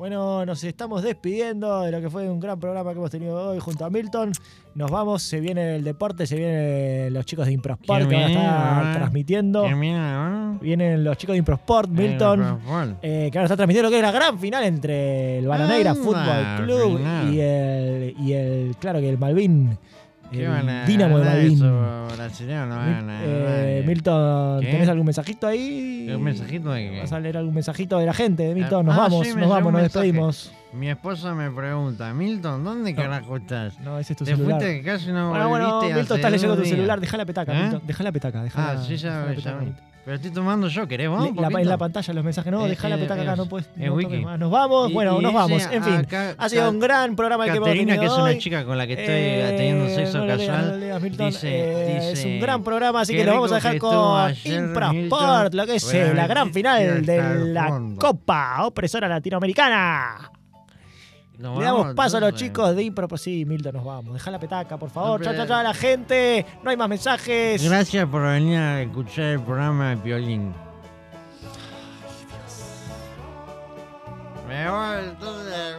Bueno, nos estamos despidiendo de lo que fue un gran programa que hemos tenido hoy junto a Milton. Nos vamos, se viene el deporte, se vienen los chicos de Improsport que van a estar transmitiendo. Vienen los chicos de Improsport, Milton, eh, que van a estar transmitiendo lo que es la gran final entre el Bananeira Fútbol Club y el, y el, claro que el Malvin ¿Qué el Dinamo de Malvin. Eh. Milton, ¿Qué? ¿tenés algún mensajito ahí? ¿Un mensajito de qué? ¿Vas a leer algún mensajito de la gente? Milton, nos Ah, vamos, sí, nos vamos, nos despedimos. Mi esposa me pregunta, Milton, ¿dónde carajo estás? No, ese es tu Te celular. fuiste que casi no Bueno, bueno, volviste Milton, estás leyendo tu celular. Deja la petaca, ¿Eh? Milton. Deja la petaca. Deja Ah, la, sí, ya, la ya petaca. Milton. Pero estoy tomando yo, ¿querés vos? La- en la pantalla los mensajes. No, Eh, deja la eh, petaca acá, eh, no puedes. es no más. Nos vamos, Y- bueno, y nos vamos. En fin, acá- ha sido un gran programa el que hemos tenido que es una chica con la que estoy Eh, teniendo sexo no casual, no dice- Eh, es un gran programa, así "Qué que lo vamos a dejar con Milton". lo que es eh, la gran final de la. Copa Opresora Latinoamericana. Nos Le damos vamos, paso a los entonces. chicos de Impro. pues Sí, Milton, nos vamos. Deja la petaca, por favor. Chao, chao, chao a la gente. No hay más mensajes. Gracias por venir a escuchar el programa de Piolín. Me voy entonces.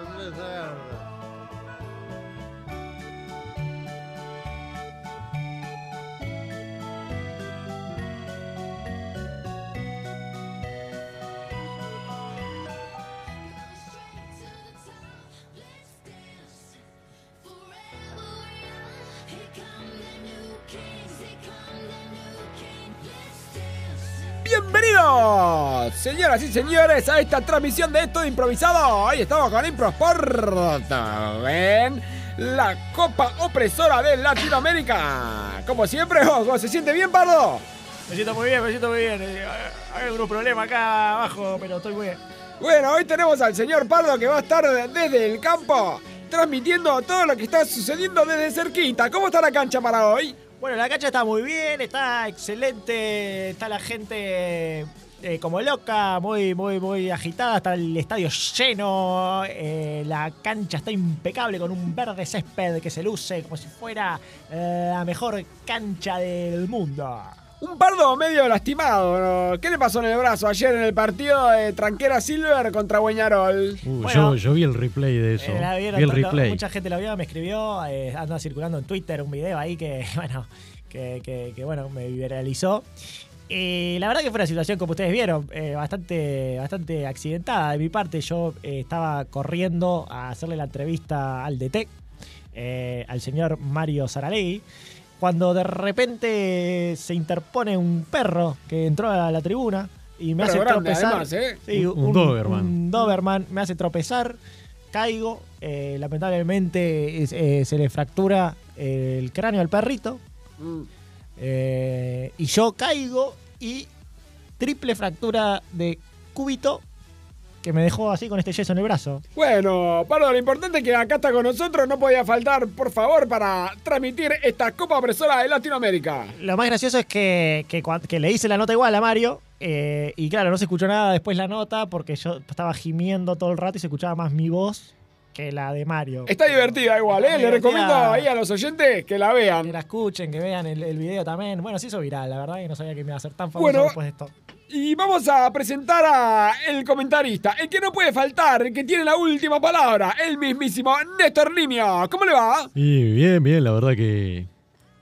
Bienvenidos, señoras y señores, a esta transmisión de esto de improvisado. Hoy estamos con Improsport. ¿Ven? La Copa Opresora de Latinoamérica. Como siempre, ¿cómo se siente bien, Pardo? Me siento muy bien, me siento muy bien. Eh, Hay algunos problemas acá abajo, pero estoy muy bien. Bueno, hoy tenemos al señor Pardo que va a estar desde el campo transmitiendo todo lo que está sucediendo desde cerquita. ¿Cómo está la cancha para hoy? Bueno, la cancha está muy bien, está excelente, está la gente eh, como loca, muy, muy, muy agitada, está el estadio lleno, eh, la cancha está impecable con un verde césped que se luce como si fuera eh, la mejor cancha del mundo. Un Pardo medio lastimado. ¿no? ¿Qué le pasó en el brazo ayer en el partido de Tranquera Silver contra Bueñarol? Uh, Bueno. yo, yo vi el replay de eso. Eh, la vieron vi el tanto- replay. Mucha gente lo vio, me escribió, eh, anda circulando en Twitter un video ahí que, bueno, que, que- que, bueno, me viralizó. Y la verdad que fue una situación, como ustedes vieron, eh, bastante, bastante accidentada de mi parte. Yo eh, estaba corriendo a hacerle la entrevista al DT, eh, al señor Mario Saralegui, cuando de repente se interpone un perro que entró a la tribuna y me hace grande, tropezar. además, ¿eh? Sí, Un- un Doberman. un Doberman me hace tropezar, caigo, eh, lamentablemente eh, se le fractura el cráneo al perrito Mm. Eh, y yo caigo y triple fractura de cúbito que me dejó así con este yeso en el brazo. Bueno, Pardo, lo importante es que acá está con nosotros. No podía faltar, por favor, para transmitir esta Copa Opresora de Latinoamérica. Lo más gracioso es que, que, le hice la nota igual a Mario. eh, y claro, no se escuchó nada después la nota porque yo estaba gimiendo todo el rato y se escuchaba más mi voz que la de Mario. Está divertida igual, ¿eh? Le recomiendo ahí a los oyentes que la Que vean. la escuchen, que vean el, el video también. Bueno, se hizo viral, la verdad que no sabía que me iba a hacer tan famoso Bueno. después de esto. Y vamos a presentar a el comentarista, el que no puede faltar, el que tiene la última palabra, el mismísimo Néstor Limio. ¿Cómo le va? Y bien, bien, la verdad que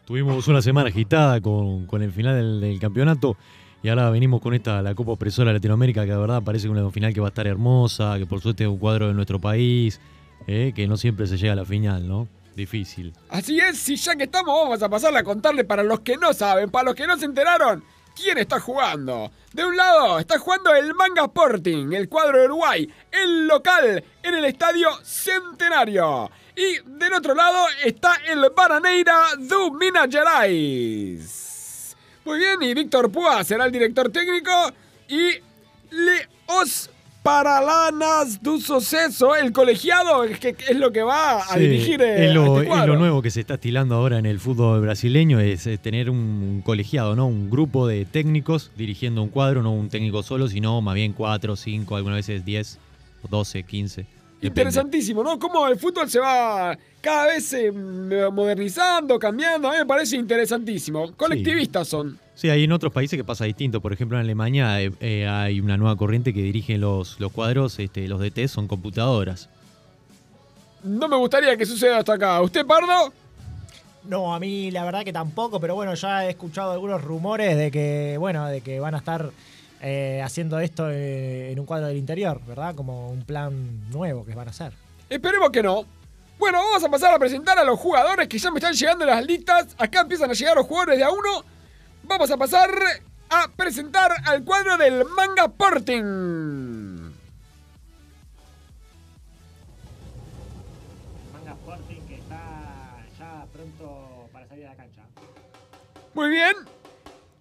tuvimos una semana agitada con, con el final del, del campeonato y ahora venimos con esta, la Copa Opresora de Latinoamérica, que la verdad parece una final que va a estar hermosa, que por suerte es un cuadro de nuestro país, eh, que no siempre se llega a la final, ¿no? Difícil. Así es, y ya que estamos, vamos a pasarle a contarle para los que no saben, para los que no se enteraron, quién está jugando. De un lado está jugando el Manga Sporting, el cuadro de Uruguay, el local en el Estadio Centenario. Y del otro lado está el Bananeira do Minas Gerais. Muy bien, y Víctor Púa será el director técnico y Leos Paralanas do Suceso, el colegiado, es, que es lo que va a Sí, dirigir eh, es, lo, este es cuadro. lo nuevo que se está estilando ahora en el fútbol brasileño, es, eh, tener un colegiado, ¿no? Un grupo de técnicos dirigiendo un cuadro, no un técnico solo, sino más bien cuatro, cinco, algunas veces diez, doce, quince. Interesantísimo, ¿no? Cómo el fútbol se va cada vez eh, modernizando, cambiando. A mí me parece interesantísimo. Colectivistas son. Sí, hay en otros países que pasa distinto. Por ejemplo, en Alemania eh, eh, hay una nueva corriente que dirige los, los cuadros, este, los DT son computadoras. No me gustaría que suceda hasta acá. ¿Usted, Pardo? No, a mí la verdad que tampoco, pero bueno, ya he escuchado algunos rumores de que, bueno, de que van a estar eh, haciendo esto en un cuadro del interior, ¿verdad? Como un plan nuevo que van a hacer. Esperemos que no. Bueno, vamos a pasar a presentar a los jugadores que ya me están llegando las listas. Acá empiezan a llegar los jugadores de a uno. Vamos a pasar a presentar al cuadro del Manga Sporting. Manga Sporting que está ya pronto para salir a la cancha. Muy bien.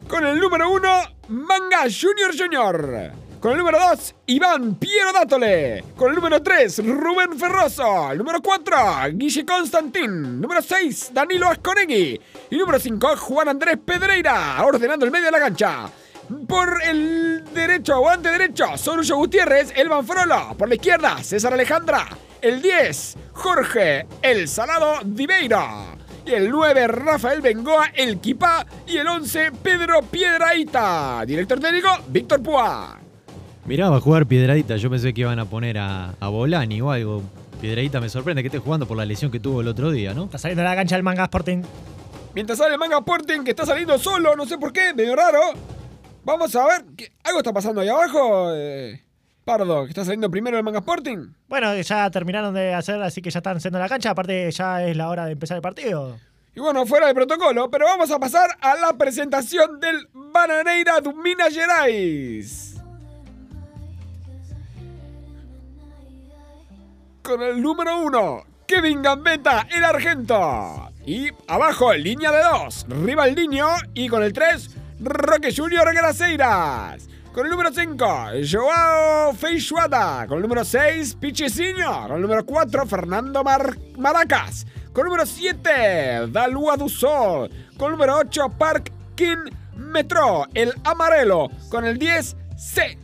Con el número uno, Manga Junior Junior. Con el número 2, Iván Piero Dátole. Con el número 3, Rubén Ferroso. El número 4, Guille Constantín. Número 6, Danilo Asconegui. Y número 5, Juan Andrés Pedreira. Ordenando el medio de la cancha. Por el derecho o ante derecho, Sorullo Gutiérrez, Elvan Frolo. Por la izquierda, César Alejandra. El 10, Jorge El Salado Diveira el 9 Rafael Bengoa, el Kipá y el 11 Pedro Piedraíta. Director técnico Víctor Pua. Mirá, va a jugar Piedradita. Yo pensé que iban a poner a, a Bolani o algo. Piedradita me sorprende que esté jugando por la lesión que tuvo el otro día, ¿no? Está saliendo de la cancha el Manga Sporting. Mientras sale el Manga Sporting, que está saliendo solo, no sé por qué, medio raro. Vamos a ver, ¿qué, ¿algo está pasando ahí abajo? Eh, Pardo, que está saliendo primero el Manga Sporting. Bueno, ya terminaron de hacer, así que ya están haciendo la cancha. Aparte, ya es la hora de empezar el partido. Y bueno, fuera de protocolo, pero vamos a pasar a la presentación del Bananeira de Minas Gerais. Con el número uno, Kevin Gambetta, el argento. Y abajo, línea de dos, Rivaldinho. Y con el tres, Roque Junior Graceiras. Con el número 5, Joao Feixuada. Con el número 6, Pichicinho. Con el número 4, Fernando Maracas. Con el número 7, Dalua Dusol. Con el número 8, Park King Metro. El amarelo. Con el 10, C.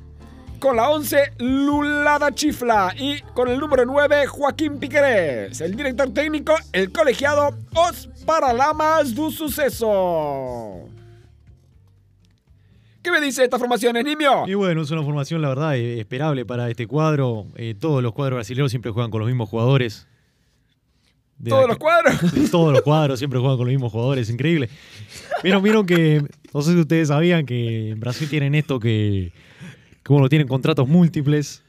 Con la 11, Lulada Chifla. Y con el número 9, Joaquín Piquerés. El director técnico, el colegiado Os Paralamas do Suceso. ¿Qué me dice esta formación, Nimio? Y bueno, es una formación, la verdad, eh, esperable para este cuadro. Eh, todos los cuadros brasileños siempre juegan con los mismos jugadores. ¿Todos los cuadros? Todos los cuadros siempre juegan con los mismos jugadores, increíble. Vieron, vieron que, no sé si ustedes sabían que en Brasil tienen esto que, que bueno, tienen contratos múltiples.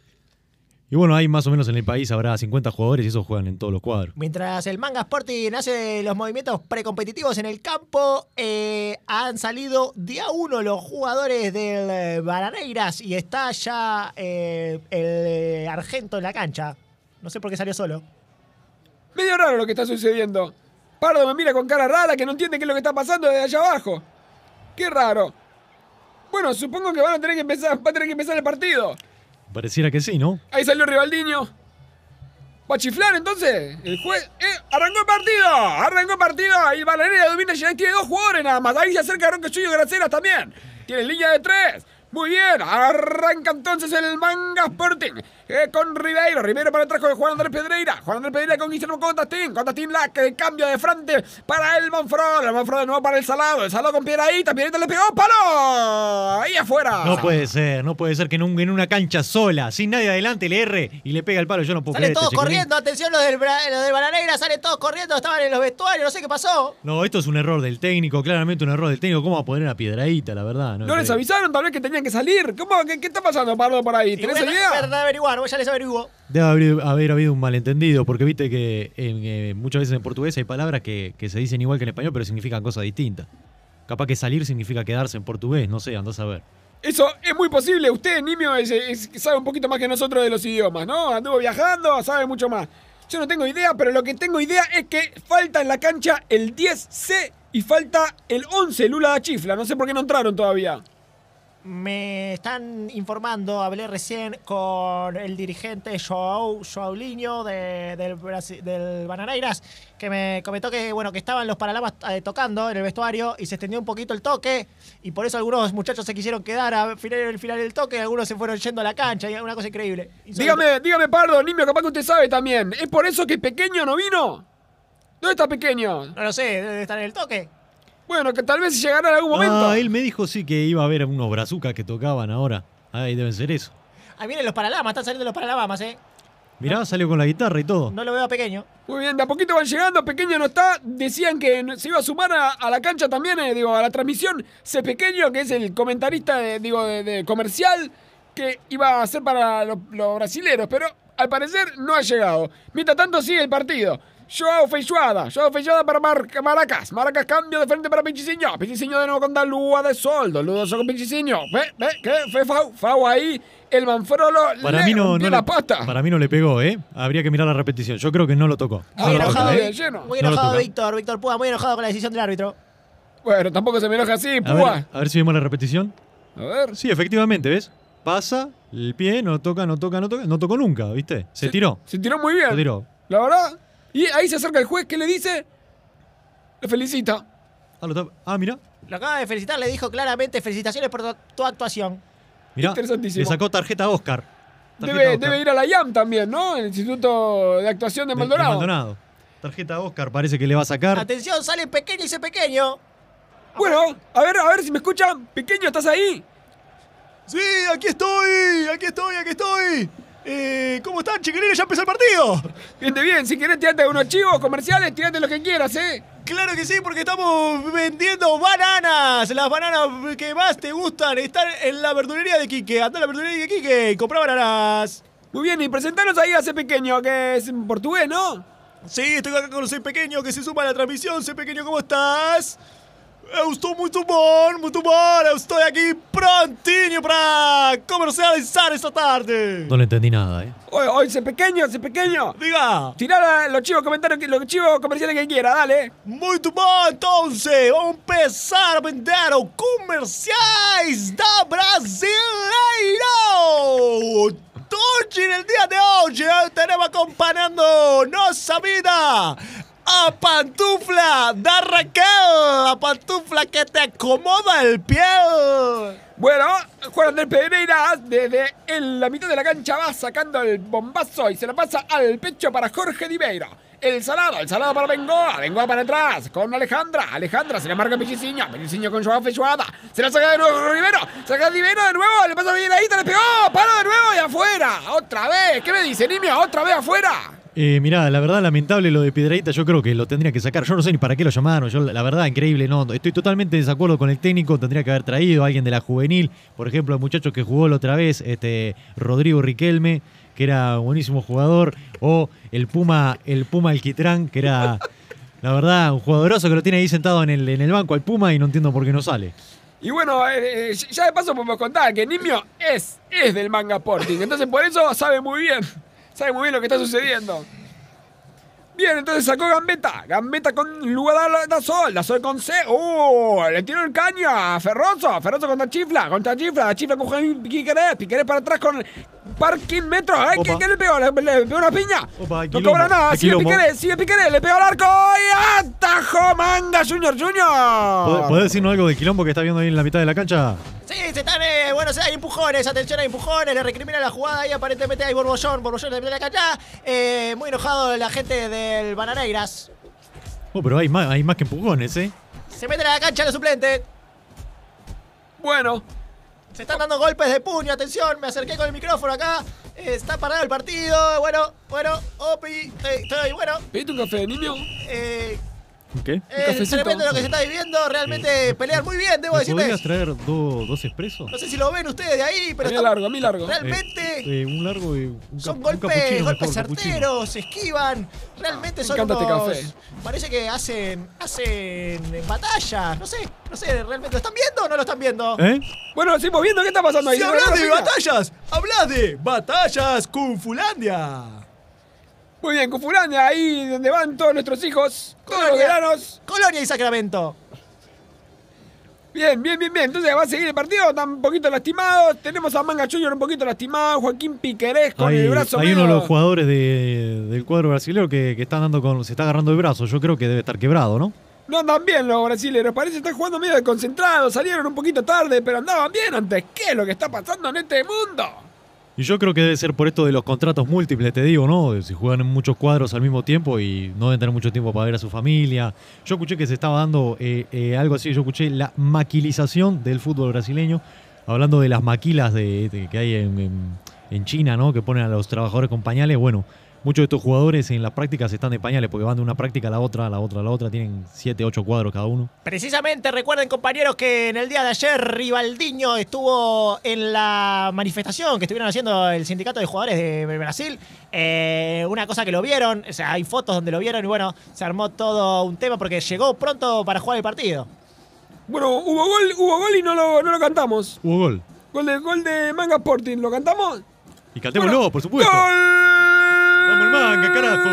Y bueno, hay más o menos en el país habrá 50 jugadores y esos juegan en todos los cuadros. Mientras el Manga Sporting hace los movimientos precompetitivos en el campo, eh, han salido día uno los jugadores del eh, Baraneiras y está ya eh, el Argento en la cancha. No sé por qué salió solo. Medio raro lo que está sucediendo. Pardo me mira con cara rara que no entiende qué es lo que está pasando desde allá abajo. Qué raro. Bueno, supongo que van a tener que empezar, va a tener que empezar el partido. Pareciera que sí, ¿no? Ahí salió Rivaldiño. ¿Va a chiflar entonces? El juez. ¡Eh! ¡Arrancó el partido! ¡Arrancó el partido! Y Balanera domina Geray tiene dos jugadores nada más. Ahí se acerca Ronque Suyo Graceras también. Tiene línea de tres. Muy bien, arranca entonces el Manga Sporting eh, con Ribeiro. Ribeiro para atrás con Juan Andrés Pedreira. Juan Andrés Pedreira con Guillermo Contastín. Contastín la que cambio de frente para el Manfrón. El Manfrón de nuevo para el Salado. El Salado con Piedradita. Piedradita le pegó. ¡Palo! Ahí afuera. No puede ser, no puede ser que en, un- en una cancha sola, sin nadie adelante, le erre y le pega el palo. Yo no puedo Salen creer todos este chico. corriendo, atención los del, los del Bananeira, salen todos corriendo, estaban en los vestuarios, no sé qué pasó. No, esto es un error del técnico, claramente un error del técnico. ¿Cómo va a poner a Piedradita, la verdad? ¿No les avisaron tal vez que tenían que salir? ¿Cómo? ¿Qué, qué está pasando, Pardo, por ahí? ¿Tenés bueno, idea? verdad averiguar, vos ya les averiguo. Debe haber, haber habido un malentendido, porque viste que en, eh, muchas veces en portugués hay palabras que, que se dicen igual que en español, pero significan cosas distintas. Capaz que salir significa quedarse en portugués, no sé, andás a ver. Eso es muy posible. Usted, Nimio, es- es- sabe un poquito más que nosotros de los idiomas, ¿no? Anduvo viajando, sabe mucho más. Yo no tengo idea, pero lo que tengo idea es que falta en la cancha el 10C y falta el 11, Lula da Chifla. No sé por qué no entraron todavía. Me están informando, hablé recién con el dirigente Joao, Joaulinho de, del, Brasi- del Bananeiras, que me comentó que bueno que estaban los paralamas eh, tocando en el vestuario y se extendió un poquito el toque y por eso algunos muchachos se quisieron quedar a final, el final del toque y algunos se fueron yendo a la cancha, y una cosa increíble. Dígame, dígame, Pardo, Nimio, capaz que usted sabe también. ¿Es por eso que Pequeño no vino? ¿Dónde está Pequeño? No lo sé, debe estar en el toque. Bueno, que tal vez llegará en algún momento. Ah, él me dijo sí que iba a haber unos brazucas que tocaban ahora. Ahí deben ser eso. Ahí vienen los paralamas, están saliendo los paralamas, ¿eh? Mirá, salió con la guitarra y todo. No lo veo pequeño. Muy bien, de a poquito van llegando, Pequeño no está. Decían que se iba a sumar a, a la cancha también, eh, digo, a la transmisión. C Pequeño, que es el comentarista, de, digo, de, de comercial, que iba a ser para los, los brasileros, pero al parecer no ha llegado. Mientras tanto sigue el partido. Joao Feijoada, Joao Feijoada para Mar- Maracas, Maracas cambio de frente para Pichiciño, Pichiciño de nuevo con Dalúa de Soldo, Ludoso con Pichiciño, ve, ve, ¿qué? Fue Fau, Fau ahí, el Manfrolo Para le mí no, no la le, pata. para mí no le pegó, ¿eh? Habría que mirar la repetición. Yo creo que no lo tocó. Ah, Muy no, enojado, no, ¿eh? lleno. muy enojado. Víctor, Víctor Púa, muy enojado con la decisión del árbitro. Bueno, tampoco se me enoja así, A púa. ver, a ver si vemos la repetición. A ver. Sí, efectivamente, ¿ves? Pasa, el pie, no toca, no toca, no toca. No tocó nunca, ¿viste? Se tiró. Se tiró muy bien. Se tiró. La verdad. Y ahí se acerca el juez, ¿qué le dice? Le felicita. Ah, ah, mira. Lo acaba de felicitar, le dijo claramente felicitaciones por tu, tu actuación. Mirá. Interesantísimo. Le sacó tarjeta a Oscar. Tarjeta Debe, Oscar. debe ir a la IAM también, ¿no? El Instituto de Actuación de De- de Maldonado. Maldonado. Tarjeta a Oscar parece que le va a sacar. Atención, sale pequeño y dice pequeño. Bueno, a ver, a ver si me escuchan. Pequeño, ¿estás ahí? Sí, aquí estoy, aquí estoy, aquí estoy. Eh, ¿Cómo están, chiquilines? Ya empezó el partido. Bien, bien. Si querés tirarte unos chivos comerciales, tirate lo que quieras, ¿eh? Claro que sí, porque estamos vendiendo bananas. Las bananas que más te gustan están en la verdulería de Quique. Anda a la verdulería de Quique y compra bananas. Muy bien, y presentanos ahí a ese pequeño, que es en portugués, ¿no? Sí, estoy acá con Soy Pequeño que se suma a la transmisión. Soy Pequeño, ¿cómo estás? Eu estou muito bom, muito bom. Eu estou aqui prontinho para comercializar esta tarde. No le entendí nada, ¿eh? Hoy, hoy, ese pequeño, ese pequeño. Diga. Tirá los chivos comentarios, los chivos comerciales que quiera, dale. Muito bom, então, vamos começar a vender os comerciais da Brasileiro! Hoje, no dia de hoje, estaremos acompanhando nossa vida! A pantufla da Raquel! A pantufla que te acomoda el pie! Bueno, Juan Andrés Pereira desde en la mitad de la cancha va sacando el bombazo y se la pasa al pecho para Jorge Dibeira. El salado, el salado para Bengoa, Bengoa para atrás, con Alejandra, Alejandra se le marca Pichiciño, Pichiciño con Joao Fechuada, se la saca de nuevo Rivero, saca a Dibeiro de nuevo, le pasa bien ahí, le pegó, para de nuevo y afuera, otra vez, ¿qué me dice Nimio? Otra vez afuera. Eh, mirá, la verdad, lamentable lo de Piedradita. Yo creo que lo tendría que sacar. Yo no sé ni para qué lo llamaron. Yo, la verdad, increíble. No, estoy totalmente en desacuerdo con el técnico. Tendría que haber traído a alguien de la juvenil. Por ejemplo, el muchacho que jugó la otra vez, este Rodrigo Riquelme, que era un buenísimo jugador. O el Puma, el Puma Alquitrán, que era, la verdad, un jugadoroso que lo tiene ahí sentado en el, en el banco al Puma y no entiendo por qué no sale. Y bueno, eh, eh, ya de paso podemos contar que Nimio es, es del manga Sporting, entonces por eso sabe muy bien, sabe muy bien lo que está sucediendo. Bien, entonces sacó Gambetta, Gambetta con lugar da Sol, da Sol con C, ¡uh! Le tiró el caño a Ferroso, Ferroso contra Chifla, contra Chifla, Chifla con Piquerés, Piquerés para atrás con Parking Metro, ¿eh? ¿Qué, Opa. qué le pegó? ¿Le, le pegó una piña? Opa, no cobra nada, sigue. Piquerés, sigue Piquerés, le pegó al arco y atajó Manga Junior Junior. ¿Podés, decirnos algo del quilombo que está viendo ahí en la mitad de la cancha? Sí, se están, eh, bueno, hay empujones, atención, hay empujones, le recrimina la jugada ahí, aparentemente hay borbollón, borbollón de la cancha. Eh, muy enojado la gente del Bananeiras. Oh, pero hay más, hay más que empujones, ¿eh? Se meten a la cancha los suplentes. Bueno, Se están dando golpes de puño, atención, me acerqué con el micrófono acá. Está parado el partido, bueno, bueno, opi, estoy, estoy, bueno. ¿pediste un café, niño? Eh, ¿Qué? eh, cafecito. tremendo lo que se está viviendo, realmente pelean muy bien, debo ¿Me decirles. podrías traer do- dos expresos? No sé si lo ven ustedes de ahí, pero A mí están- largo, a mí largo. realmente Eh, eh, un largo y un, son un golpes, golpes certeros, se esquivan. Realmente Me son este unos- café. Parece que hacen, hacen batallas, no sé, no sé, realmente lo están viendo o no lo están viendo. ¿Eh? Bueno, seguimos viendo qué está pasando ahí. Si ¿Se hablas ve de batallas, hablas de batallas Kung Fulandia. Muy bien, Cufulandia, ahí donde van todos nuestros hijos, todos los Colonia. veranos. Colonia y Sacramento. Bien, bien, bien, bien. Entonces va a seguir el partido, están un poquito lastimados. Tenemos a Manga Junior un poquito lastimado, Joaquín Piquerés con Hay, el brazo hay uno de los jugadores de- del cuadro brasileño que, que están dando con, se está agarrando el brazo. Yo creo que debe estar quebrado, ¿no? No andan bien los brasileños, parece que están jugando medio desconcentrados, salieron un poquito tarde, pero andaban bien antes. ¿Qué es lo que está pasando en este mundo? Y yo creo que debe ser por esto de los contratos múltiples, te digo, ¿no? Si juegan en muchos cuadros al mismo tiempo y no deben tener mucho tiempo para ver a su familia. Yo escuché que se estaba dando eh, eh, algo así, yo escuché la maquilización del fútbol brasileño, hablando de las maquilas de, que hay en, en- en China, ¿no? Que ponen a los trabajadores con pañales. Bueno, muchos de estos jugadores en las prácticas están de pañales porque van de una práctica a la otra, a la otra, a la otra. Tienen 7, 8 cuadros cada uno. Precisamente recuerden compañeros que en el día de ayer Rivaldiño estuvo en la manifestación que estuvieron haciendo el sindicato de jugadores de Brasil. Eh, una cosa que lo vieron, o sea, hay fotos donde lo vieron y bueno, se armó todo un tema porque llegó pronto para jugar el partido. Bueno, hubo gol, hubo gol y no lo, no lo cantamos. Hubo gol. Gol de, gol de Manga Sporting, ¿lo cantamos? Y cantémoslo, Bueno, por supuesto. ¡Gol! Vamos el Manga, carajo.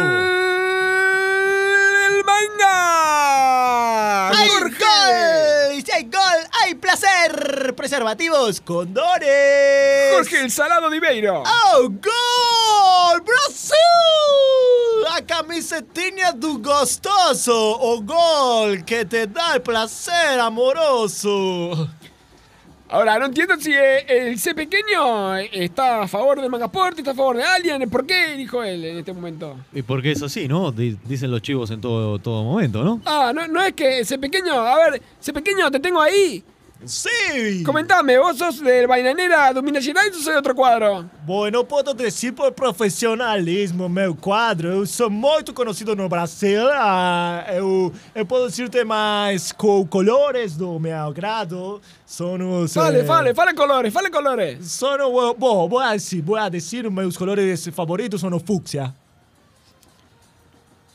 ¡El Manga! ¡Hay Jorge. gol! Y si hay gol, hay placer. Preservativos, condones. Jorge el Salado de Ibeiro. ¡Oh, gol! ¡Brasil! A camisetinha do gostoso. O gol que te da el placer amoroso. Ahora, no entiendo si eh, el C pequeño está a favor de Manga Sporting, está a favor de alguien. ¿Por qué dijo él en este momento? Y porque es así, ¿no? Di- Dicen los chivos en todo, todo momento, ¿no? Ah, no, no es que C pequeño, a ver, C pequeño, te tengo ahí. Sí. Comentame, ¿vos sos del Bainanera do Minas Gerais o sos de otro cuadro? Bueno, posso dizer por profissionalismo, meu quadro. Eu sou muito conhecido no Brasil. Ah, eu, eu posso dizer mais colores do meu agrado. São os. Fale, eh, fale, fale colores, fale colores. São, bom, vou assim, vou dizer meus colores favoritos são o fúcsia.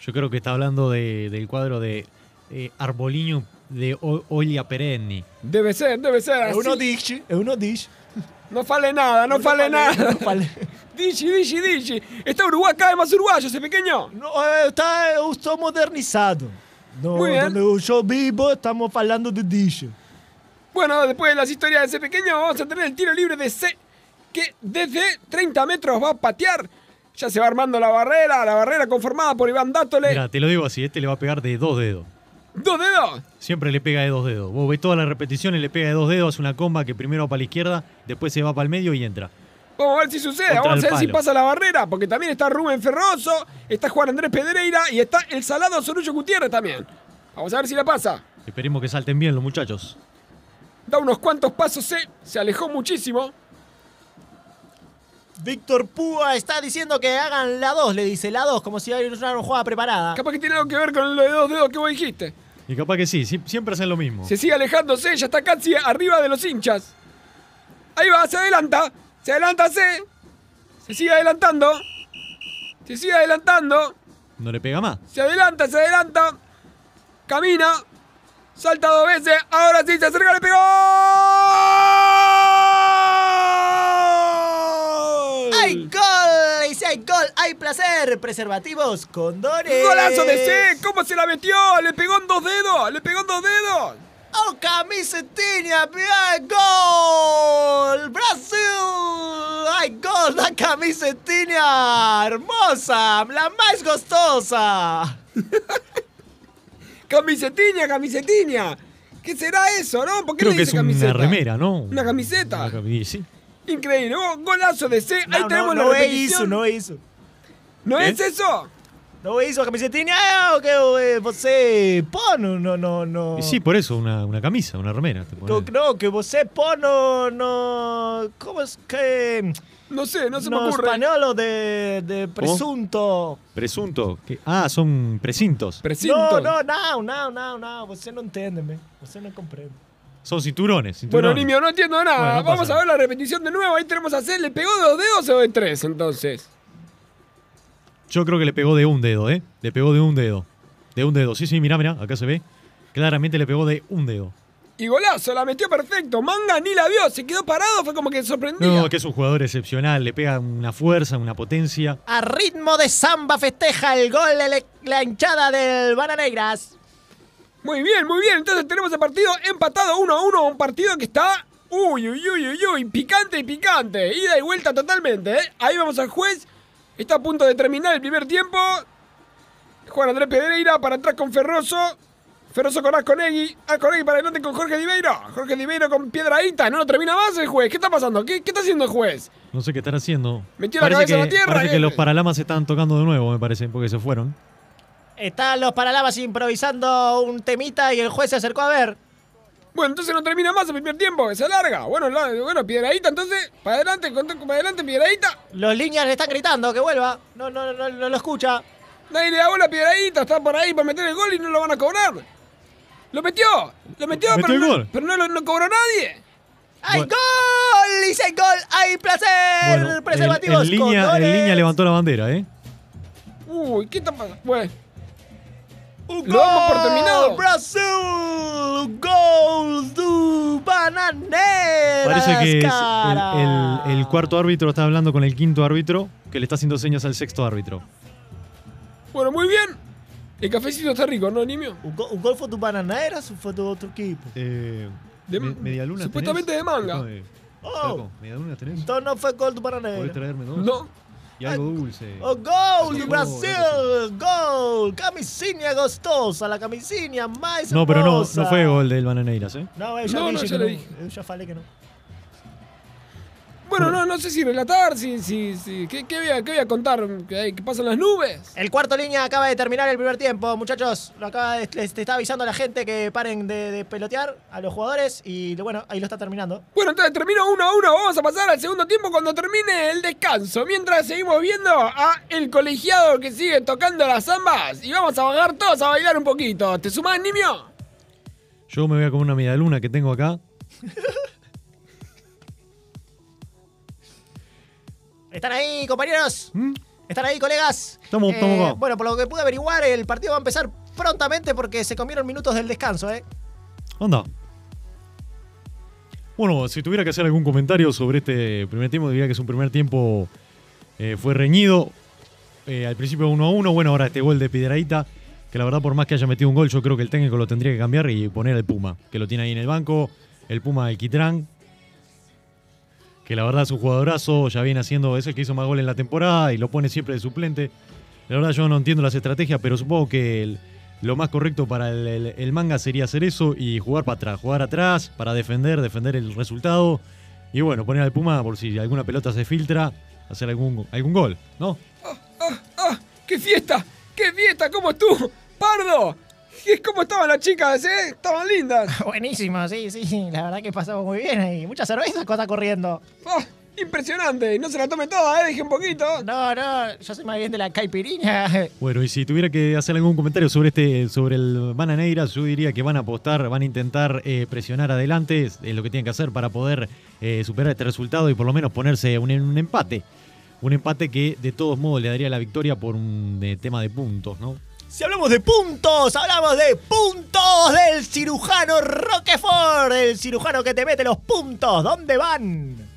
Yo creo que está hablando de- del cuadro de eh, Arboliño de O- Olia Perenni. Debe ser, debe ser así. Eu não disse, eu não disse. No fale nada, no não fale nada. Digi, digi, digi. Está Uruguay, cada vez más uruguayo, ese pequeño. Não, eu, tá, eu sou modernizado. No, Muy bien. Donde sou vivo, estamos falando de dicho. Bueno, después de las historias de ese pequeño, vamos a tener el tiro libre de C, que desde 30 metros va a patear. Ya se va armando la barrera, la barrera conformada por Iván Dátole. Mira, te lo digo así, este le va a pegar de dos dedos. Dos dedos. Siempre le pega de dos dedos. Vos ves todas las repeticiones, le pega de dos dedos, hace una comba que primero va para la izquierda, después se va para el medio y entra. Vamos a ver si sucede, Contra vamos a ver si pasa la barrera, porque también está Rubén Ferroso, está Juan Andrés Pedreira y está el Salado Sorullo Gutiérrez también. Vamos a ver si la pasa. Esperemos que salten bien los muchachos. Da unos cuantos pasos C, se alejó muchísimo. Víctor Púa está diciendo que hagan la 2, le dice la 2, como si hubiera una jugada preparada. Capaz que tiene algo que ver con lo de dos dedos que vos dijiste. Y capaz que sí, siempre hacen lo mismo. Se sigue alejándose, ya está casi arriba de los hinchas. Ahí va, se adelanta. Se adelanta C. Se sigue adelantando. Se sigue adelantando. No le pega más. Se adelanta, se adelanta. Camina. Salta dos veces. Ahora sí, se acerca, le pegó. ¡Hay gol! Y si hay placer. Preservativos, condones. ¡Golazo de C! ¿Cómo se la metió? Le pegó en dos dedos. Le pegó en dos dedos. ¡Oh, camisetinha! ¡Bien! ¡Gol! ¡Brasil! ¡Hay gol! ¡La camisetinha! ¡Hermosa! ¡La más gostosa! Camisetiña, camisetiña. ¿Qué será eso, no? ¿Por qué Creo le que es dice una camiseta? remera, ¿no? ¿Una camiseta? Una cami- sí. Increíble. Oh, Golazo de C. Ahí No, tenemos no, la no es repetición. no es eso. ¿No es eso? Não é isso, a camisetinha é o que eh, você põe no... no, no, no Y sí, por eso, una, una camisa, una remera. te que, não, que você põe no... no como es que... No sé, no se me No ocurre. español de, de presunto. Presunto. que- ah, son precintos. Precinto. No, no, não, não, não, não. Você não entende, me. Você não compreende. Son cinturones. Bueno, cinturones. Nimio, no entiendo nada. Bueno, no pasa Vamos a ver la repetición de nuevo. Ahí tenemos a C. ¿Le pegó dos dedos o de tres entonces? Yo creo que le pegó de un dedo, ¿eh? Le pegó de un dedo. De un dedo. Sí, sí, mirá, mirá, acá se ve. Claramente le pegó de un dedo. Y golazo, la metió perfecto. Manga ni la vio, se quedó parado, fue como que sorprendía. No, que es un jugador excepcional. Le pega una fuerza, una potencia. A ritmo de samba festeja el gol de la hinchada del Bananegras. Muy bien, muy bien. Entonces tenemos el partido empatado 1 a 1. Un partido que está. Uy, uy, uy, uy, uy. Picante y picante. Ida y vuelta totalmente, ¿eh? Ahí vamos al juez. Está a punto de terminar el primer tiempo. Juan Andrés Pereira para atrás con Ferroso. Ferroso con Asconegui. Asconegui para adelante con Jorge Diveiro. Jorge Diveiro con Piedradita. No lo termina más el juez. ¿Qué está pasando? ¿Qué, qué está haciendo el juez? No sé qué están haciendo. Metió la Parece cabeza que, en la tierra, Parece que eh. los paralamas se están tocando de nuevo, me parece, porque se fueron. Están los paralamas improvisando un temita y el juez se acercó a ver. Bueno, entonces no termina más el primer tiempo, que se alarga. Bueno, la- bueno, piedradita, entonces, para adelante, con- para adelante, piedradita. Los líneas le están gritando que vuelva. No, no, no, no lo escucha. Nadie le da bola a piedradita, está por ahí para meter el gol y no lo van a cobrar. Lo metió, lo metió, Metió pero, el no, gol. pero no, lo- no cobró nadie. ¡Hay Bueno. gol! ¡Dice gol! ¡Hay placer! Bueno, Preservativos el línea, línea levantó la bandera, ¿eh? Uy, ¿qué está pasando? Bueno, Un Lo damos por gol, terminado. Brasil! Un gol do Bananeras, Parece que es el, el- el cuarto árbitro está hablando con el quinto árbitro, que le está haciendo señas al sexto árbitro. bueno, muy bien. El cafecito está rico, ¿no, Nimio? Un, go- un gol fue do Bananeras o fue de otro equipo? Eh, De- me- ¿Media luna supuestamente de manga. Oh, ¿Media luna tenés? entonces no fue gol ¿Podés Bananeras. traerme dos? No. Y algo dulce. Oh, gol Sí, Brasil! Gol! Camisinha gostosa, la camisinha mais No, pero no, no fue gol del Bananeiras, ¿eh? No, eu já No, no, dije ya que le no. dije. Eu já falei que no. Bueno, no, no sé si relatar, si, si, si. ¿Qué, qué voy, a, qué voy a contar? ¿Que, hay- que pasan las nubes? El cuarto línea acaba de terminar el primer tiempo, muchachos. Lo acaba de, les está avisando a la gente que paren de, de pelotear a los jugadores y bueno, ahí lo está terminando. Bueno, entonces termino 1 a 1. Vamos a pasar al segundo tiempo cuando termine el descanso. Mientras seguimos viendo a el colegiado que sigue tocando las zambas. Y vamos a bajar todos a bailar un poquito. ¿Te sumás, Nimio? Yo me voy a comer una media luna que tengo acá. ¿Están ahí, compañeros? ¿Mm? ¿Están ahí, colegas? Estamos acá. Bueno, por lo que pude averiguar, el partido va a empezar prontamente porque se comieron minutos del descanso, ¿eh? Anda. Bueno, si tuviera que hacer algún comentario sobre este primer tiempo, diría que es un primer tiempo eh, fue reñido. Eh, al principio 1 a 1, bueno, ahora este gol de Piedradita, que la verdad por más que haya metido un gol, yo creo que el técnico lo tendría que cambiar y poner al Puma, que lo tiene ahí en el banco, el Puma del Quitrán, que la verdad es un jugadorazo, ya viene haciendo, es el que hizo más gol en la temporada y lo pone siempre de suplente. La verdad yo no entiendo las estrategias, pero supongo que lo más correcto para el, manga sería hacer eso y jugar para atrás, jugar atrás para defender, defender el resultado y bueno, poner al Puma por si alguna pelota se filtra, hacer algún, algún gol, ¿no? ¡Ah! ¡Qué fiesta! ¡Qué fiesta! ¿Cómo estuvo? ¡Pardo! ¿Qué- ¿Cómo estaban las chicas, eh? Estaban lindas. Buenísimo, sí, sí. La verdad que pasamos muy bien y mucha cerveza está corriendo. ¡Ah! Impresionante. Y no se la tome toda, eh. Dije un poquito. No, no, yo soy más bien de la caipirinha. Bueno, y si tuviera que hacer algún comentario sobre este, sobre el Bananeiras, yo diría que van a apostar, van a intentar eh, presionar adelante, es es lo que tienen que hacer para poder eh, superar este resultado y por lo menos ponerse un, un empate. Un empate que de todos modos le daría la victoria por un tema de puntos, ¿no? Si hablamos de puntos, hablamos de puntos del cirujano Roquefort, el cirujano que te mete los puntos. ¿Dónde van?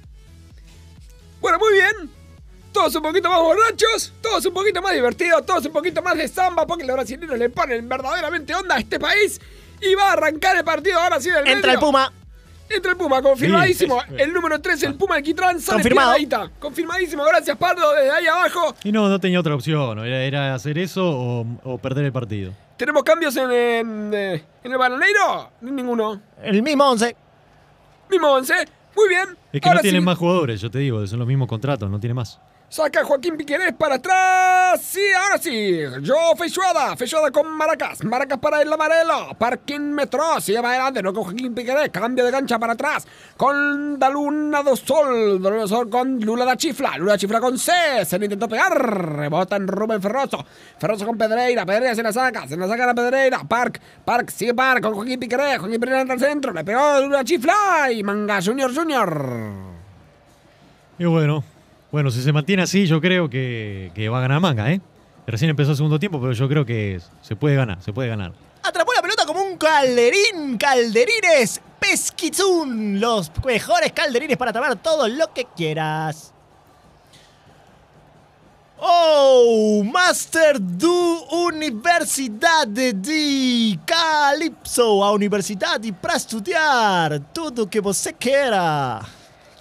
Bueno, muy bien. Todos un poquito más borrachos, todos un poquito más divertidos, todos un poquito más de samba, porque los brasileños le ponen verdaderamente onda a este país. Y va a arrancar el partido ahora sí del Entra el. Puma. Entra el Puma, confirmadísimo. Sí. El número 3, el Puma de Quitrán, sale Confirmado. Confirmadísimo, gracias Pardo, desde ahí abajo. Y no, no tenía otra opción, era, era hacer eso o, o perder el partido. ¿Tenemos cambios en, en, eh, en el bananeiro? Ninguno. El mismo 11. Mismo 11. Muy bien. Es que Ahora no tienen sí, más jugadores, yo te digo, son los mismos contratos, no tiene más. Saca Joaquín Piquerés para atrás. Sí, ahora sí. Yo, Feijoada. Feijoada con Maracas. Maracas para el amarelo. Parking Metro. Sigue para adelante. No con Joaquín Piquerés. Cambio de cancha para atrás. Con Da Luna do Sol. Da Luna do Sol con Lula da Chifla. Lula da Chifla con C. Se le intentó pegar. Rebota en Rubén Ferroso. Ferroso con Pedreira. Pedreira se la saca. Se la saca la Pedreira. Park. Park. Sigue Park con Joaquín Piquerés. Joaquín Piquerés al centro. Le pegó Lula da Chifla. Y Manga Junior Junior. Y bueno, bueno, si se mantiene así, yo creo que, que va a ganar manga, ¿eh? Recién empezó el segundo tiempo, pero yo creo que se puede ganar, se puede ganar. Atrapó la pelota como un calderín. Calderines Pesquizún. Los mejores calderines para atrapar todo lo que quieras. ¡Oh! Master do Universidade de Calypso, a universidade para estudiar tudo que você queira.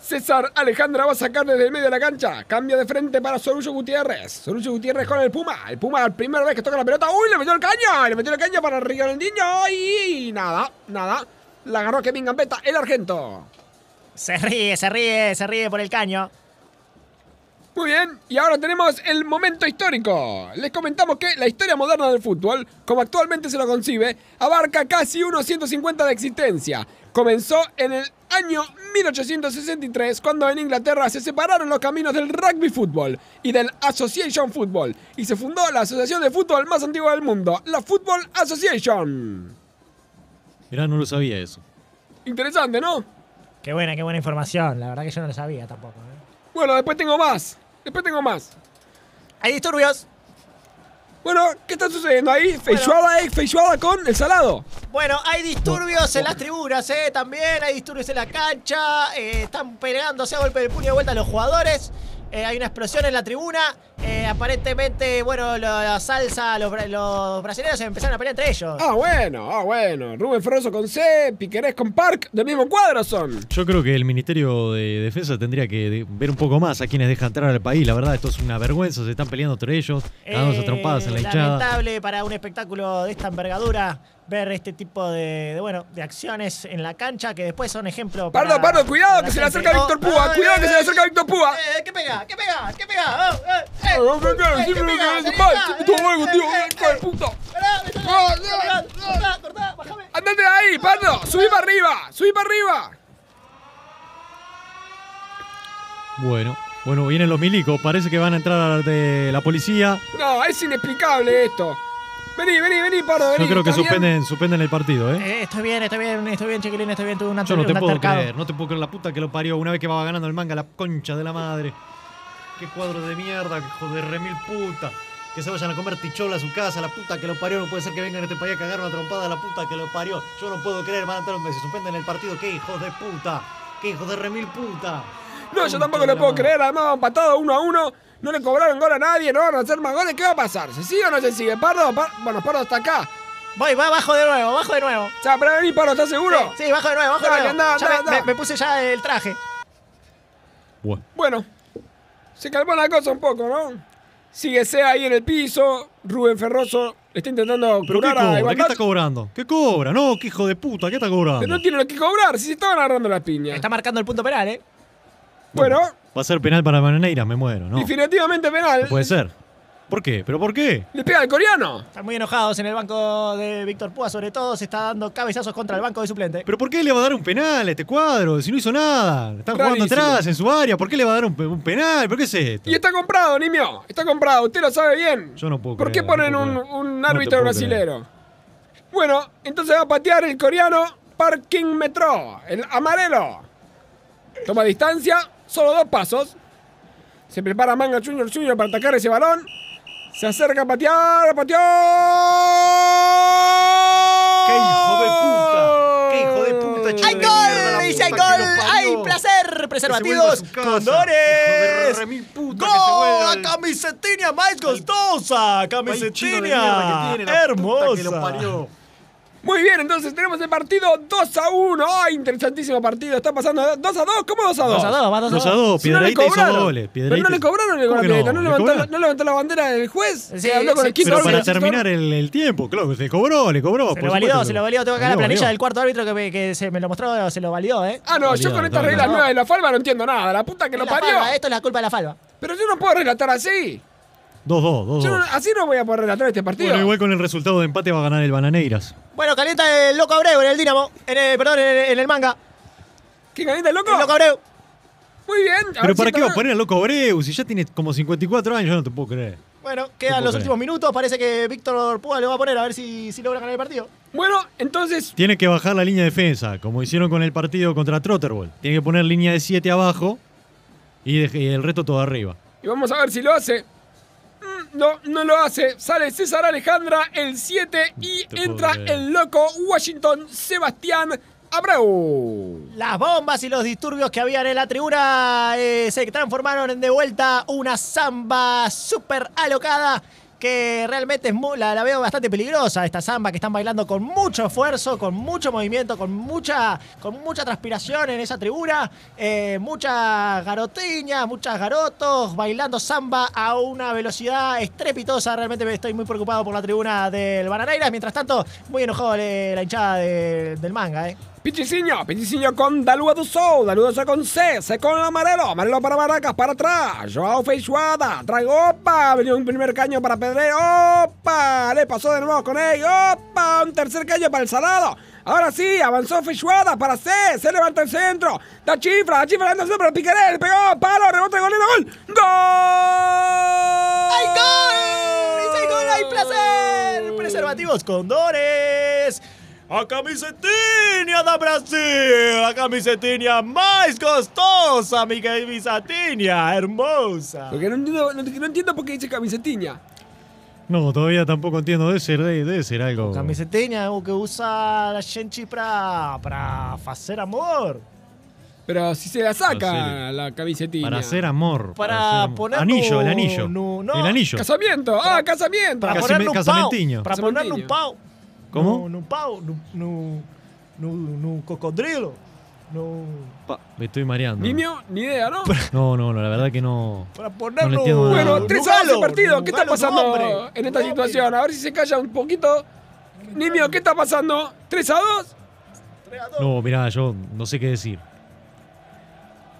César Alejandra va a sacar desde el medio de la cancha. Cambia de frente para Sorullo Gutiérrez. Sorullo Gutiérrez con el Puma. El Puma, primera vez que toca la pelota. ¡Uy! Le metió el caño. Le metió el caño para Niño. Y nada, nada. La agarró Kevin Gambetta, el argento. Se ríe, se ríe, se ríe por el caño. Muy bien, y ahora tenemos el momento histórico. Les comentamos que la historia moderna del fútbol, como actualmente se lo concibe, abarca casi unos 150 de existencia. Comenzó en el año 1863, cuando en Inglaterra se separaron los caminos del rugby fútbol y del Association Football, y se fundó la asociación de fútbol más antigua del mundo, la Football Association. Mirá, no lo sabía eso. Interesante, ¿no? Qué buena, qué buena información. La verdad que yo no lo sabía tampoco. ¿eh? Bueno, después tengo más. Después tengo más. Hay disturbios. Bueno, ¿qué está sucediendo ahí? Feijoada, eh, feijoada con el salado. Bueno, hay disturbios en las tribunas, ¿eh? También hay disturbios en la cancha. eh, están peleándose a golpe de puño de vuelta los jugadores. Eh, hay una explosión en la tribuna. eh, aparentemente, bueno, la salsa, los, los brasileños empezaron a pelear entre ellos. Ah, bueno, ah, bueno. Rubén Ferroso con C, Piquerés con Park, del mismo cuadro son. Yo creo que el Ministerio de Defensa tendría que de- ver un poco más a quienes dejan entrar al país. La verdad, esto es una vergüenza. Se están peleando entre ellos, dándose Eh, trompadas en la hinchada. Lamentable para un espectáculo de esta envergadura ver este tipo de, de, bueno, de acciones en la cancha que después son ejemplo para... Pardo, Pardo, cuidado que se le acerca Víctor Púa, cuidado que se le acerca Víctor Púa. Eh, ¿Qué pega? ¿Qué pega? ¿Qué pega? Oh, eh, eh, Ah, no, no, no, eh, siempre ¿qué me Salí mal, siempre eh, algo, tío, eh, hijo de eh, puta. Ah, cortá, cortá, cortá, bájame. Andate de ahí, Pardo, subí para arriba, subí para arriba. Bueno, bueno, vienen los milicos. Parece que van a entrar de la policía. No, es inexplicable esto. Vení, vení, vení, Pardo, vení. Yo creo que suspenden, suspenden el partido, ¿eh? Eh, estoy bien, estoy bien, estoy bien, chiquilín, estoy bien. Tuve una Yo no te puedo altercado. creer, no te puedo creer la puta que lo parió una vez que va ganando el manga, la concha de la madre. Qué cuadro de mierda, hijo de remil puta. Que se vayan a comer tichola a su casa, la puta que lo parió. No puede ser que vengan a este país a cagar una trompada a la puta que lo parió. Yo no puedo creer, van a entrar, se suspenden el partido. Qué hijos de puta, qué hijos de remil puta. No, yo tampoco la puedo creer. Además, han empatado uno a uno. No le cobraron gol a nadie, no van a hacer más goles. ¿Qué va a pasar? ¿Se sigue o no se sigue? Pardo, Par- bueno, Pardo está acá. Voy, va, bajo de nuevo, bajo de nuevo. O sea, pero vení, Pardo, ¿estás seguro? Sí, sí, bajo de nuevo, bajo de nuevo. Ya me- puse ya el traje. Bueno, Bueno, se calmó la cosa un poco, ¿no? Sigue Sea ahí en el piso. Rubén Ferroso está intentando ¿pero qué curar a cobra? ¿Qué está cobrando? ¿Qué cobra? No, qué hijo de puta, ¿qué está cobrando? Pero no tiene lo que cobrar, si se estaban agarrando las piñas. Está marcando el punto penal, ¿eh? Bueno, Va a ser penal para Bananeiras, me muero, ¿no? definitivamente penal. No puede ser. ¿Por qué? ¿Pero por qué? Le pega al coreano. Están muy enojados en el banco de Víctor Púa, sobre todo se está dando cabezazos contra el banco de suplente. ¿Pero por qué le va a dar un penal a este cuadro? Si no hizo nada. Están jugando atrás en su área. ¿Por qué le va a dar un, pe- un penal? ¿Por qué es esto? Y está comprado, Nimio. Está comprado, usted lo sabe bien. Yo no puedo ¿Por qué ponen no un, puedo No árbitro puedo brasilero? Bueno, entonces va a patear el coreano Parking Metro, el amarelo. Toma distancia, solo dos pasos. Se prepara Manga Junior Junior para atacar ese balón. Se acerca a patear, a patear. ¡Qué hijo de puta! ¡Qué hijo de puta, chico ¡Hay de gol! ¡Dice hay gol! ¡Hay placer! ¡Preservativos! vuelva ¡Gol! al- ¡La camisetinha más costosa! ¡Camisetinha! ¡Hermosa! Muy bien, entonces tenemos el partido 2 a 1. ¡Ay, interesantísimo partido! Está pasando 2 a 2. ¿Cómo 2 a 2? 2 a 2, va 2 a 2 a 2. 2, Si no le Piedradita hizo goles. Pero no le cobraron el ¿Cómo gol a Piedradita, no? ¿No, ¿Le levantó, cobraron? ¿No levantó la bandera del juez? Sí, Se habló con sí, el quinto Pero árbitro para terminar el, el tiempo, claro, se cobró, le cobró. Se lo validó, supuesto. se lo validó. Tengo acá la Valió, planilla valió. del cuarto árbitro que, me- que se me lo mostró, se lo validó, ¿eh? Ah, no, yo Validado, con estas reglas nuevas de la falva no entiendo nada. La puta que lo parió. esto es la culpa de la falva. Pero yo no puedo relatar así. 2-2, 2-2. Yo no- así no voy a poder relatar este partido. Bueno, igual con el resultado de empate va a ganar el Bananeiras. Bueno, calienta el loco Abreu en el Dinamo. En el, perdón, en el, en el manga. ¿Qué calienta el loco? El loco Abreu. Muy bien. a Pero ¿para si qué va a poner al loco Abreu? Si ya tiene como 54 años, yo no te puedo creer. Bueno, quedan los creer. últimos minutos. Parece que Víctor Púa lo va a poner a ver si, si logra ganar el partido. Bueno, entonces. Tiene que bajar la línea de defensa, como hicieron con el partido contra Trotterball. Tiene que poner línea de 7 abajo y, de- y el resto todo arriba. Y vamos a ver si lo hace. No, no lo hace. Sale César Alejandra el 7 y Te entra el loco Washington Sebastián Abreu. Las bombas y los disturbios que habían en la tribuna eh, se transformaron en de vuelta una samba súper alocada que realmente es la, veo bastante peligrosa, esta samba que están bailando con mucho esfuerzo, con mucho movimiento, con mucha, con mucha transpiración en esa tribuna, eh, muchas garotiñas, muchas garotos bailando samba a una velocidad estrepitosa. Realmente me estoy muy preocupado por la tribuna del Bananeiras. Mientras tanto, muy enojado la hinchada de- del manga, ¿eh? Pichicinho, Pichicinho con Dalua do Sol, Dalua con C, C con Amarelo, Amarelo para Baracas, para atrás, Joao Feijoada, trae, opa, venía un primer caño para Pedrero, opa, le pasó de nuevo con él, opa, un tercer caño para el Salado, ahora sí, avanzó Feijoada para C, se levanta el centro, da chifra, da chifra, anda siempre el Piqueré, le pegó, palo, rebote, golero, gol, gol. ¡Hay gol! ¡Dice gol! ¡Hay placer! Preservativos Condores. A camisetinha da Brasil! A camisetinha mais gostosa, mi camisetinha hermosa. Porque no entiendo, no, no entiendo por qué dice camisetiña. No, todavía tampoco entiendo. Debe ser, debe, debe ser algo. Camisetinha é o que usa a gente pra, pra fazer amor. Pero si se la saca sé. la camisetiña. Para hacer amor. Para hacer amor. poner Anillo, el anillo. no- no. El anillo. Casamiento, ah, casamiento. Para Casame- ponerle un pau. Para ponerle un pau. ¿Cómo? No, no pau, no, no, no, no cocodrilo. No. Pa, me estoy mareando. Nimio, ni idea, ¿no? No, no, no, la verdad que no. Para ponerlo. No entiendo nada. Bueno, No, tres Nugalo, a ese partido. ¿Qué está pasando nombre, en esta situación? A ver si se calla un poquito. Nimio, ¿qué está pasando? ¿3 a 2? No, mirá, yo no sé qué decir.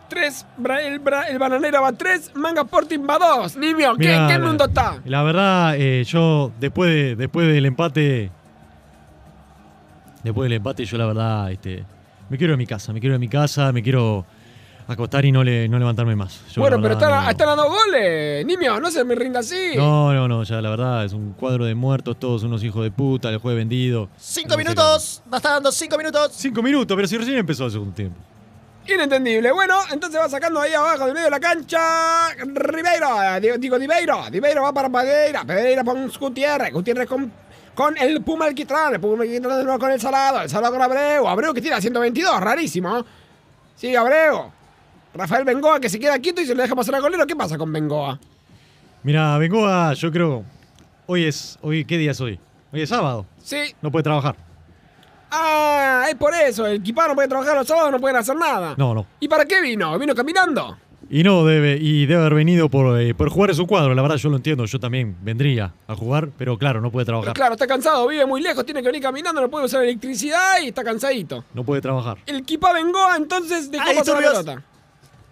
3, el, el Bananera va 3, Manga Sporting va 2. Nimio, ¿qué, Mirá, ¿qué mundo está? La verdad, eh, yo después, de, después del empate. Después del empate, yo la verdad, este, me quiero ir a mi casa, me quiero ir a mi casa, me quiero acostar y no, le, no levantarme más. Yo, bueno, pero están, no- están a dos goles. Nimio, no se me rinda así. No, no, no, ya la verdad es un cuadro de muertos, todos unos hijos de puta, el jueves vendido. Cinco No minutos. Nos está dando cinco minutos. Cinco minutos, pero si recién empezó el segundo tiempo. Inentendible. Bueno, entonces va sacando ahí abajo del medio de la cancha. Ribeiro, eh, digo, digo Dibeiro. Dibeiro va para Pereira. Pereira con Gutiérrez. Gutiérrez con, con el Puma Alquitrán. El Puma Alquitrán de nuevo con el Salado. El Salado con Abreu. Abreu que tira 122, rarísimo. Sigue Abreu. Rafael Bengoa que se queda quieto y se le deja pasar a golero. ¿Qué pasa con Bengoa? Mira, Bengoa, yo creo. Hoy es. Hoy, ¿Qué día es hoy? Hoy es sábado. Sí. No puede trabajar. Ah, es por eso. El equipado no puede trabajar los sábados, no pueden hacer nada. No, no. ¿Y para qué vino? ¿Vino caminando? Y no debe, y debe haber venido por, eh, por jugar en su cuadro. La verdad, yo lo entiendo. Yo también vendría a jugar, pero claro, no puede Pero trabajar. claro, está cansado, vive muy lejos, tiene que venir caminando, no puede usar electricidad y está cansadito. No puede trabajar. El Kipa Bengoa entonces dejó Hay pasar la pelota.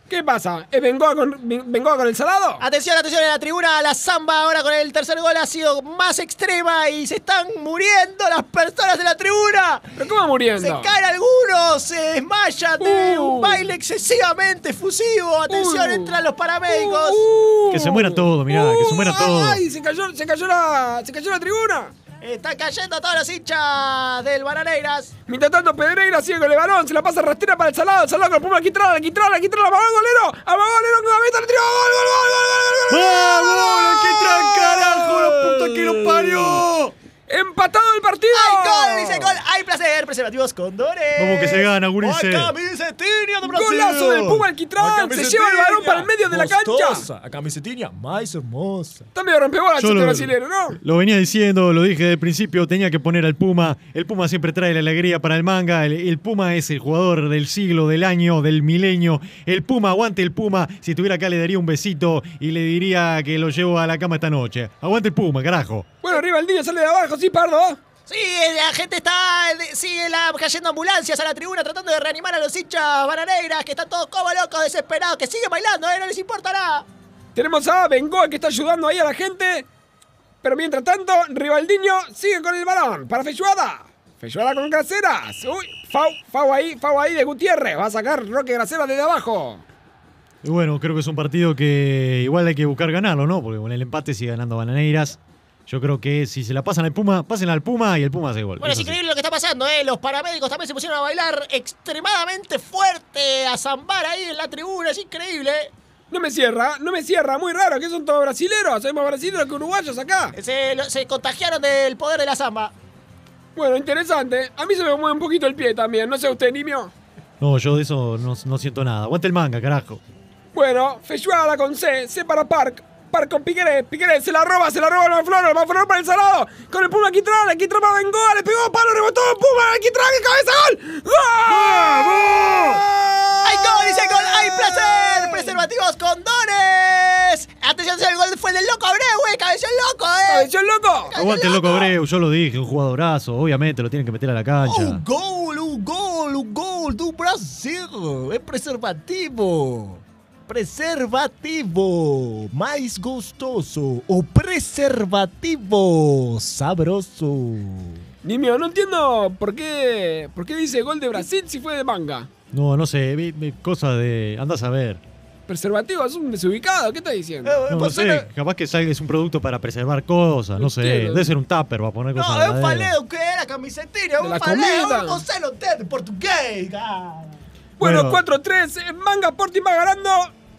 ¿Qué pasa? ¿Es Bengoa con, Ben- Bengoa con el salado? Atención, atención en la tribuna. La samba ahora con el tercer gol ha sido más extrema y se están muriendo las personas de la tribuna. ¿Pero cómo muriendo? Se caen algunos, se desmayan de Uh. un baile excesivamente fusivo. Atención, Uh. entran los paramédicos. Uh, uh. Que se mueran todos, mirá, que se mueran ay, todos. ¡Ay! Se cayó, se cayó la, se cayó la tribuna. Están cayendo todos los hinchas del Bananeiras. Mientras tanto, Pedreira sigue con el balón, se la pasa rastera para el salado, salado con el Alquitrán, Alquitrán, Alquitrán, al balón golero, al balón golero, que la meta, le tira, gol, gol, gol, gol, gol, gol, gol, ¡Vamos! ¡Qué carajo! ¡La puta que lo parió! Empatado el partido. ¡Hay gol! Dice gol. ¡Hay placer! Preservativos Condores. Vamos que se gana, gurises. ¡A camisetinha do Brasil! Golazo del Puma Alquitrán, se lleva el balón para el medio de la cancha. A camisetinha mais hermosa. Medio rompebolas este lo- brasilero, ¿no? Lo venía diciendo, lo dije desde el principio, tenía que poner al Puma. El Puma siempre trae la alegría para el manga. El, el Puma es el jugador del siglo, del año, del milenio. El Puma, aguante el Puma. Si estuviera acá le daría un besito y le diría que lo llevo a la cama esta noche. Aguante el Puma, carajo. Bueno, arriba el sale de abajo, sí, Pardo. Sí, la gente está. Sigue la, cayendo ambulancias a la tribuna tratando de reanimar a los hinchas bananeiras que están todos como locos, desesperados, que siguen bailando, ¿eh? No les importa nada. Tenemos a Bengoa que está ayudando ahí a la gente. Pero mientras tanto, Rivaldiño sigue con el balón para Fechuada. Fechuada con Graceras. Uy, Fau, Fau ahí, Fau ahí de Gutiérrez. Va a sacar Roque Graceras desde abajo. Y bueno, creo que es un partido que igual hay que buscar ganarlo, ¿no? Porque con el empate sigue ganando Bananeiras. Yo creo que si se la pasan al Puma, pásenla al Puma y el Puma hace gol. Bueno, es increíble lo que está pasando, ¿eh? Los paramédicos también se pusieron a bailar extremadamente fuerte, a zambar ahí en la tribuna, es increíble. No me cierra, no me cierra. Muy raro, que son todos brasileros. Hay más brasileros que uruguayos acá. Se, lo- se contagiaron del poder de la zamba. Bueno, interesante. A mí se me mueve un poquito el pie también. No sé usted, Nimio. No, yo de eso no, no siento nada. Aguante el manga, carajo. Bueno, Fechuada con C, C para Park. Park con Piqueré, Piqueré se la roba, se la roba el Manflor, el Manflor para el salado. Con el Puma Quitrán, Quitrán para Bengoa, le pegó palo, rebotó el Puma, Quitrán, el cabeza gol. ¡Gol! ¡Hay gol! ¡Dice gol! ¡Hay placer! ¡Preservativos condones! ¡Atención! El gol fue del loco Abreu, eh! ¡Cabezón loco, eh! ¡Cabezón loco! Aguante el loco Breu, yo lo dije, un jugadorazo. Obviamente lo tienen que meter a la cancha. Un gol, un gol, un gol do Brasil. É preservativo. Preservativo. Mais gostoso. O preservativo sabroso. Nimio, no entiendo por qué, por qué dice gol de Brasil si fue de manga. No, no sé, cosa de. Andás a ver. Preservativo, es un desubicado, ¿qué está diciendo? Eh, No, pues sé, capaz que es un producto para preservar cosas, no sé. Entiendo. Debe ser un tupper, va a poner cosas. No, la heladera. faleo que era um la faleo. não entende português, cara. Bueno, Bueno. 4-3, eh, Manga Sporting va ganando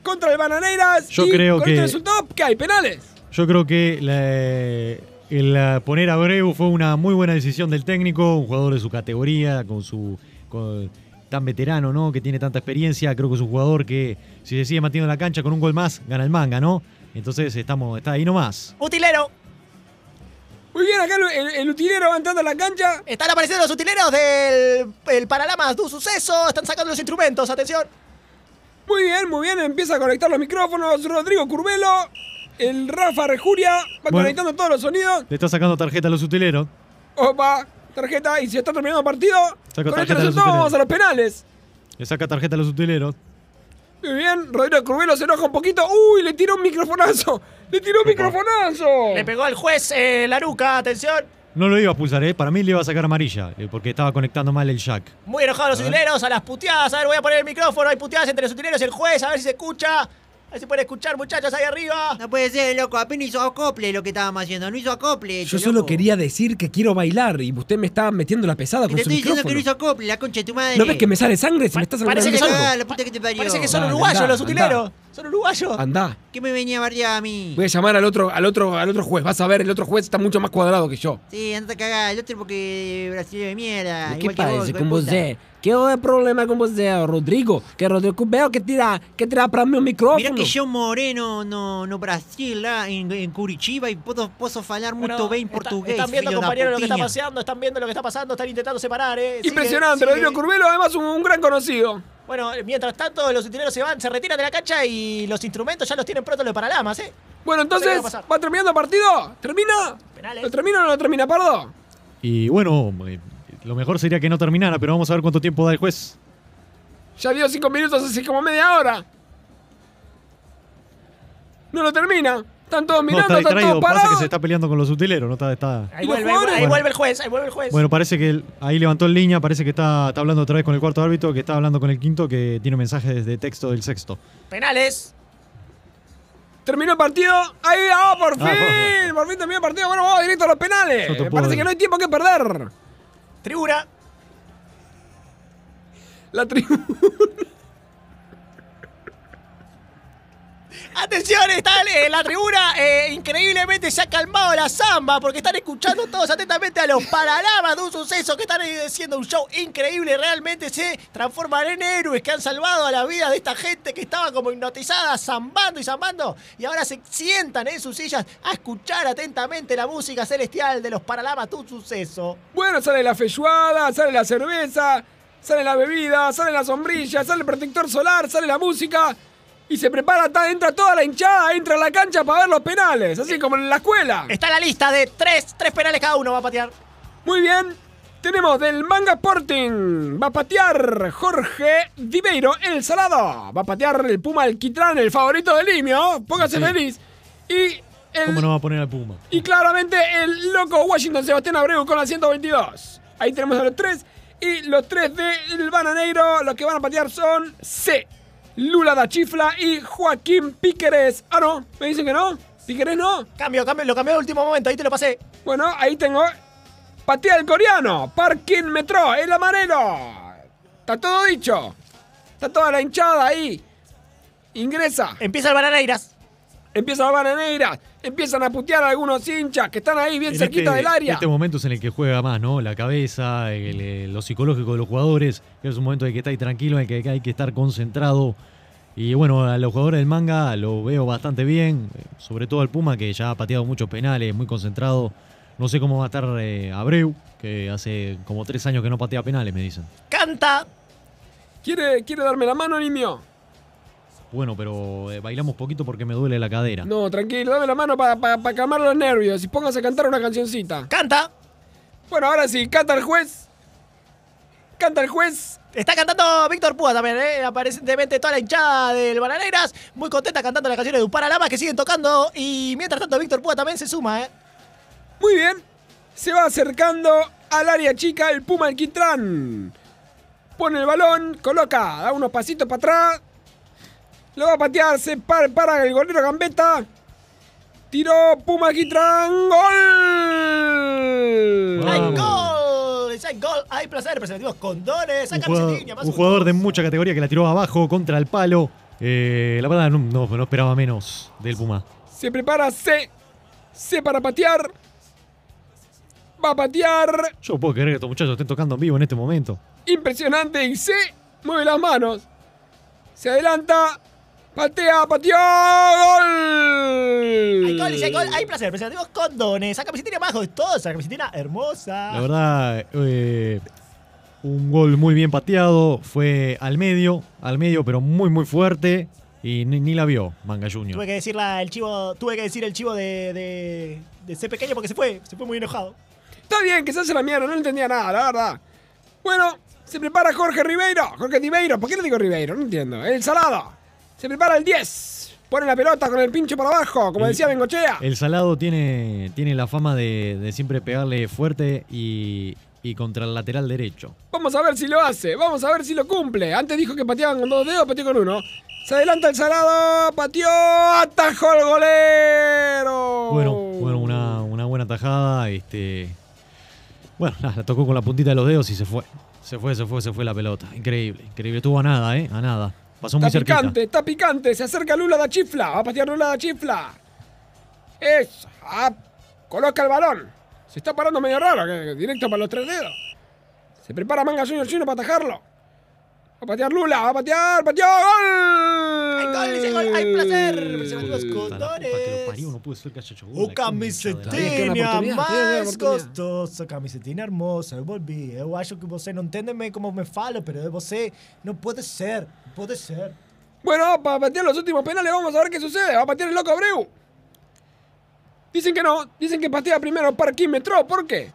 contra el Bananeiras. Yo y creo con que- este resultado, ¿qué hay? ¿Penales? Yo creo que la- el poner a Abreu fue una muy buena decisión del técnico, un jugador de su categoría, con su con- tan veterano, ¿no? Que tiene tanta experiencia. Creo que es un jugador que, si se sigue manteniendo en la cancha con un gol más, gana el manga, ¿no? Entonces estamos, está ahí nomás. Utilero. Muy bien, acá el, el- el utilero va entrando a la cancha. Están apareciendo los utileros del el Paralamas do Suceso. Están sacando los instrumentos. Atención. Muy bien, muy bien, empieza a conectar los micrófonos. Rodrigo Curvelo, el Rafa Rejuria, va Bueno. conectando todos los sonidos. Le está sacando tarjeta a los utileros. Opa, tarjeta, y si está terminando el partido, Saco con este resultado vamos a los penales. Le saca tarjeta a los utileros. Muy bien, Rodrigo Curvelo se enoja un poquito. ¡Uy! Le tiró un microfonazo. ¡Le tiró un microfonazo! Le pegó al juez eh, la nuca. Atención. No lo iba a expulsar, ¿eh? Para mí le iba a sacar amarilla, eh, porque estaba conectando mal el jack. Muy enojados los utileros. A las puteadas. A ver, voy a poner el micrófono. Hay puteadas entre los utileros y el juez. A ver si se escucha. A ver si pueden escuchar, muchachos, ahí arriba. No puede ser, loco. Apenas hizo acople lo que estábamos haciendo. No hizo acople. Yo solo quería decir que quiero bailar y usted me está metiendo la pesada Te con su estoy diciendo micrófono. que no hizo acople, la concha de tu madre. ¿No ves que me sale sangre? Se me está Parece sangrando que el son- Ah, algo. la puta que te parió. Parece que son Dale, uruguayos andá, los utileros. Son uruguayos. Andá. ¿Qué me venía a bardear a mí? Voy a llamar al otro, al otro, al otro juez. Vas a ver, el otro juez está mucho más cuadrado que yo. Sí, anda a cagar. El otro porque brasileño de mierda. ¿Qué igual que vos, parece con puta. você? ¿Qué es el problema con você, Rodrigo? Que Rodrigo veo que tira, que tira para mí un micrófono. Mirá que yo moreno no, no Brasil lá en, en Curitiba y puedo, puedo falar Bueno, bem está- portugués. Están viendo, compañeros, lo que está pasando. Están viendo lo que está pasando. Están intentando separar, ¿eh? Sigue, Impresionante, sigue. Rodrigo Curvelo, además un, un gran conocido. Bueno, mientras tanto, los utileros se van, se retiran de la cancha y los instrumentos ya los tienen pronto los paralamas, ¿eh? Bueno, entonces, ¿Qué va terminando el partido? ¿Termina? Penales. ¿Lo termina o no lo termina, Pardo? Y bueno, eh, lo mejor sería que no terminara, pero vamos a ver cuánto tiempo da el juez. Ya dio cinco minutos hace como media hora. No lo termina. Están todos No, mirando, está están todos pasa que parados. se está peleando con los utileros, no está, está... Ahí ¿Y los vuelve, ahí Bueno. vuelve el juez, ahí vuelve el juez. Bueno, parece que ahí levantó en línea, parece que está, está hablando otra vez con el cuarto árbitro, que está hablando con el quinto, que tiene mensajes de texto del sexto. Penales. Terminó el partido. Ahí, ah, por fin. Ah, bueno, Por fin terminó el partido. Bueno, vamos directo a los penales. Puedo Parece que no hay tiempo que perder. Tribuna. La tribuna. Atención, está en la tribuna. eh, increíblemente se ha calmado la samba porque están escuchando todos atentamente a los paralamas de un suceso que están haciendo un show increíble. Realmente se transforman en héroes que han salvado la vida de esta gente que estaba como hipnotizada, zambando y zambando. Y ahora se sientan en sus sillas a escuchar atentamente la música celestial de los paralamas de un suceso. Bueno, sale la feijoada, sale la cerveza, sale la bebida, sale la sombrilla, sale el protector solar, sale la música. Y se prepara, entra toda la hinchada, entra a la cancha para ver los penales, así como en la escuela. Está la lista de tres, tres penales cada uno va a patear. Muy bien. Tenemos del Manga Sporting. Va a patear Jorge Dibeiro, el salado. Va a patear el Puma Alquitrán, el favorito de Limio. Póngase Sí. feliz. Y el, ¿Cómo no va a poner al Puma? y claramente el loco Washington Sebastián Abreu con la 122. Ahí tenemos a los tres. Y los tres del Bananeiro, los que van a patear son C. Lula da Chifla y Joaquín Píqueres. Ah, no, me dicen que no. Píqueres no. Cambio, cambio, lo cambié de último momento, ahí te lo pasé. Bueno, ahí tengo. Patea el coreano. Parking Metro, el amarelo. Está todo dicho. Está toda la hinchada ahí. Ingresa. Empieza el Bananeiras. Empiezan las bananeras, empiezan a putear a algunos hinchas que están ahí bien En cerquita este- del área. Este momento es en el que juega más, ¿no? La cabeza, el, eh, lo psicológico de los jugadores. Es un momento en el que estáis tranquilo, en el que hay que estar concentrado. Y bueno, a los jugadores del manga lo veo bastante bien. eh, Sobre todo al Puma, que ya ha pateado muchos penales, muy concentrado. No sé cómo va a estar eh, Abreu, que hace como tres años que no patea penales, me dicen. Canta. ¿Quiere, ¿Quiere darme la mano, Nimio? Bueno, pero eh, bailamos poquito porque me duele la cadera. No, tranquilo, dame la mano para calmar los nervios y póngase a cantar una cancioncita. Canta. Bueno, ahora sí, canta el juez. Canta el juez. Está cantando Víctor Púa también, ¿eh? Aparentemente toda la hinchada del Bananeras. Muy contenta cantando las canciones de Upara Lama que siguen tocando. Y mientras tanto, Víctor Púa también se suma, ¿eh? Muy bien. Se va acercando al área chica el Puma Alquitrán. Pone el balón, coloca, da unos pasitos para atrás. Lo va a patear, se para, para el golero Gambetta. Tiró Puma Alquitrán. ¡Gol! ¡Hay Vamos. gol! ¡Hay gol! ¡Hay placer! Preservativos condones. un jugador, línea, un jugador de mucha categoría que la tiró abajo contra el palo. Eh, la verdad no, no, no esperaba menos del Puma. Se prepara C. C para patear. Va a patear. Yo puedo creer que estos muchachos estén tocando en vivo en este momento. Impresionante. Y C mueve las manos. Se adelanta. Patea, pateó. ¡Gol! Hay gol, y si hay gol, hay placer. Preservativos condones. Saca camiseta más gustosa. Camiseta hermosa. La verdad, eh, un gol muy bien pateado. Fue al medio, al medio, pero muy, muy fuerte. Y ni, ni la vio Manga Tuve Junior. que decir la- el chivo, tuve que decir el chivo de, de, de ese pequeño porque se fue, se fue muy enojado. Está bien que se hace la mierda, no entendía nada, la verdad. Bueno, se prepara Jorge Ribeiro. Jorge Ribeiro, ¿por qué le digo Ribeiro? No entiendo. El salado. Se prepara el 10. Pone la pelota con el pincho para abajo, como El- decía Bengochea. El Salado tiene, tiene la fama de, de siempre pegarle fuerte y, y contra el lateral derecho. Vamos a ver si lo hace, vamos a ver si lo cumple. Antes dijo que pateaban con dos dedos, pateó con uno. Se adelanta el salado, pateó, atajó el golero. Bueno, bueno, una, una buena tajada. Este, bueno, nada, la tocó con la puntita de los dedos y se fue. Se fue, se fue, se fue la pelota. Increíble, increíble. Estuvo a nada, ¿eh? A nada. Pasó muy Está cerquita. picante, está picante. Se acerca Lula da Chifla. Va a patear Lula da Chifla. Eso. Ah, coloca el balón. Se está parando medio raro, directo para los tres dedos. Se prepara Manga Junior Chino para atajarlo. Va a patear Lula, va a patear, pateó, gol. Hay gol, dice gol, hay placer. Preservativos Puta, la puta que lo parió, condones. no puede ser que haya hecho gol. O la concha de la- Tenías que dar camisetinha oportunidad, tenías que dar mais oportunidad. gostosa, camisetinha hermosa. Eu volvi. Eu acho que você não entende como me fala, pero você não pode ser. Pode ser. Bueno, para patear los últimos penales, vamos a ver qué sucede. Va a patear el loco Abreu. Dicen que no, dicen que patea primero parquímetro. ¿Por qué?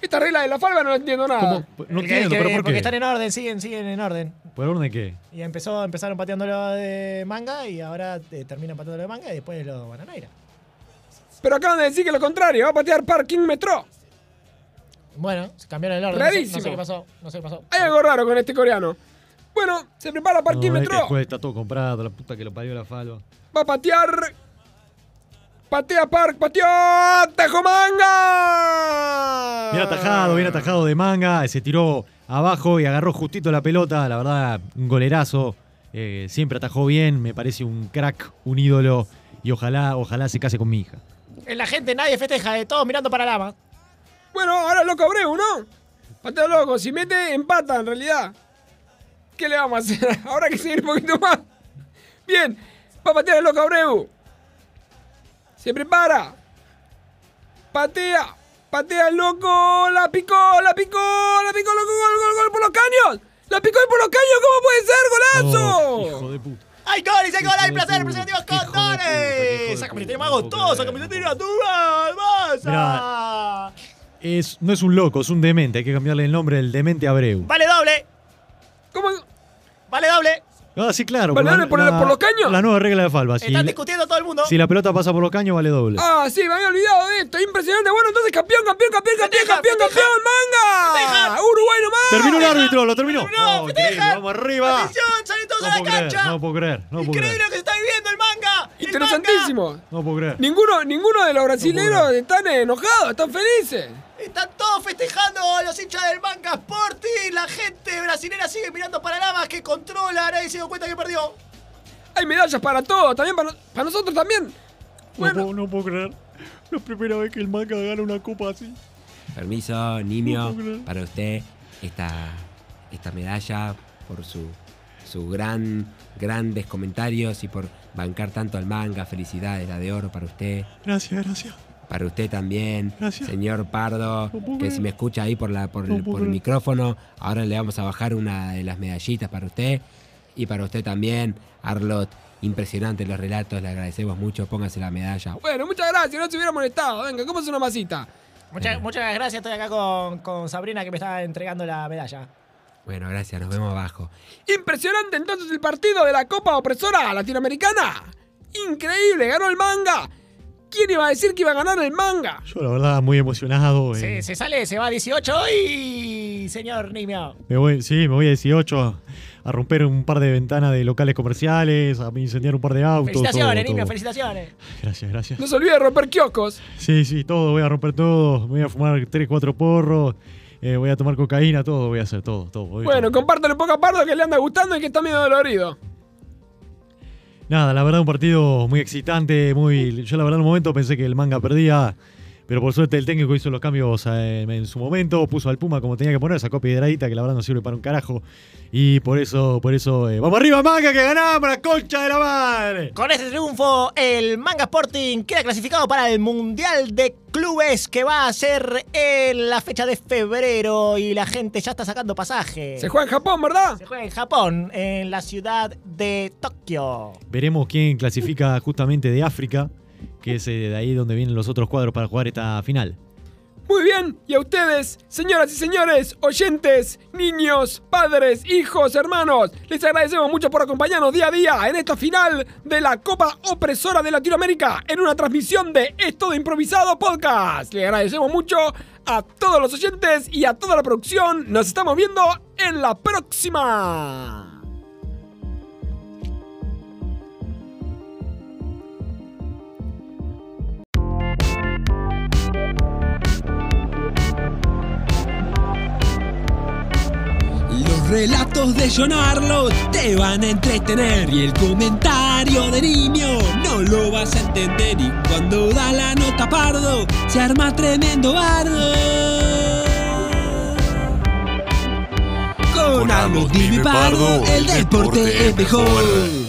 Esta regla de la falva no la entiendo nada. ¿Cómo? No Que- entiendo, que- pero ¿por Porque qué? están en orden, siguen, siguen en orden. ¿Por orden de qué? Y empezó, empezaron pateándolo de manga y ahora eh, terminan pateándolo de manga y después lo van a Naira. Pero acaban de decir que lo contrario, va a patear parquímetro. Bueno, se cambiaron el orden. no sé- No sé, qué pasó. No sé qué pasó. Hay algo raro con este coreano. Bueno, se prepara No, parquímetro. este juez está todo comprado, la puta que lo parió la falva. Va a patear. Patea Park, pateó. ¡Tajo Manga! Bien atajado, bien atajado de manga. Se tiró abajo y agarró justito la pelota. La verdad, un golerazo. Eh, siempre atajó bien. Me parece un crack, un ídolo. Y ojalá, ojalá se case con mi hija. En la gente nadie festeja, eh, todos mirando para Lama. Bueno, ahora loco Abreu, ¿no? Patea loco. Si mete, empata en realidad. ¿Qué le vamos a hacer? Habrá que seguir un poquito más. Bien, va a patear el loco Abreu. Se prepara. Patea. Patea el loco. La picó, la picó, la picó, loco, gol, gol, gol por los caños. La picó por los caños, ¿cómo puede ser? ¡Golazo! Oh, hijo de puta. ¡Hay gol! ¡Dice gol! ¡Hay placer! puta, ¡Preservativos hijo de puta, hijo de condones! ¡Esa puta, camiseta no más puedo gustosa! creer. ¡Camiseta natural! ¡Hermosa! Es, no es un loco, es un demente. Hay que cambiarle el nombre del demente Abreu. ¡Vale doble! ¿Cómo? ¡Vale doble! Ah, sí, claro. ¿Vale la- doble por- la- por los caños? La nueva regla de falva. Si, Están discutiendo todo el mundo. si la pelota pasa por los caños, vale doble. Ah, sí, me había olvidado de esto. Impresionante. Bueno, entonces campeón, campeón, campeón, campeón, Festeja, campeón, festeja. campeón, manga. Festeja. Uruguay nomás. Terminó el árbitro, lo terminó. ¡No, Oh, festejan! vamos arriba. ¡Atención! ¡Salen todos No a la puedo creer, cancha! no puedo creer, no puedo ¡Increíble creer. lo que se está viviendo el manga! ¡El Interesantísimo. No puedo creer. Ninguno, ninguno de los brasileños están enojados, están felices. manga! Están los hinchas del manga Sporting. La gente brasilera sigue mirando para Lama que controla. Nadie se dio cuenta que perdió. Hay medallas para todos, también para, para nosotros también. Bueno. puedo, no puedo creer. La primera vez que el manga gana una copa así. Permiso, No creer. para usted esta, esta medalla por su, su gran, grandes comentarios y por bancar tanto al manga. Felicidades, la de oro para usted. Gracias, gracias. Para usted también, Gracias. señor Pardo, que si me escucha ahí por, la, por, el, por micrófono, ahora le vamos a bajar una de las medallitas para usted. Y para usted también, Arlot. Impresionante los relatos, le agradecemos mucho. Póngase la medalla. Bueno, muchas gracias, no se hubiera molestado. Venga, ¿cómo es una masita? Muchas, muchas gracias, estoy acá con, con Sabrina que me está entregando la medalla. Bueno, gracias, nos vemos abajo. Impresionante entonces el partido de la Copa Opresora Latinoamericana. Increíble, ganó el manga. ¿Quién iba a decir que iba a ganar el manga? Yo la verdad muy emocionado. eh. Se, se sale, se va a 18 y señor Nimio. Me voy, sí, me voy a 18 a, a romper un par de ventanas de locales comerciales, a incendiar un par de autos. Felicitaciones, todo, Nimio, todo. felicitaciones. Gracias, gracias. No se olvide de romper kioscos. Sí, sí, todo, voy a romper todo. Voy a fumar 3, 4 porros. eh, voy a tomar cocaína, todo, voy a hacer todo, todo. voy a Bueno, compártelo un poco a Pardo que le anda gustando y que está medio dolorido. Nada, la verdad un partido muy excitante, muy... Yo la verdad en un momento pensé que el manga perdía, pero por suerte el técnico hizo los cambios eh, en su momento, puso al Puma como tenía que poner, sacó piedradita que la verdad no sirve para un carajo. Y por eso, por eso, eh, ¡vamos arriba manga que ganamos la concha de la madre! Con este triunfo, el Manga Sporting queda clasificado para el Mundial de Clubes que va a ser en la fecha de febrero y la gente ya está sacando pasaje. Se juega en Japón, ¿verdad? Se juega en Japón, en la ciudad de Tokio. Veremos quién clasifica justamente de África, que es eh, de ahí donde vienen los otros cuadros para jugar esta final. Muy bien, y a ustedes, señoras y señores, oyentes, niños, padres, hijos, hermanos, les agradecemos mucho por acompañarnos día a día en esta final de la Copa Opresora de Latinoamérica en una transmisión de Esto Improvisado Podcast. Les agradecemos mucho a todos los oyentes y a toda la producción. Nos estamos viendo en la próxima. Los relatos de John Arlo te van a entretener y el comentario de niño no lo vas a entender y cuando da la nota pardo se arma tremendo bardo. Con Arlo Dime Pardo el deporte es mejor.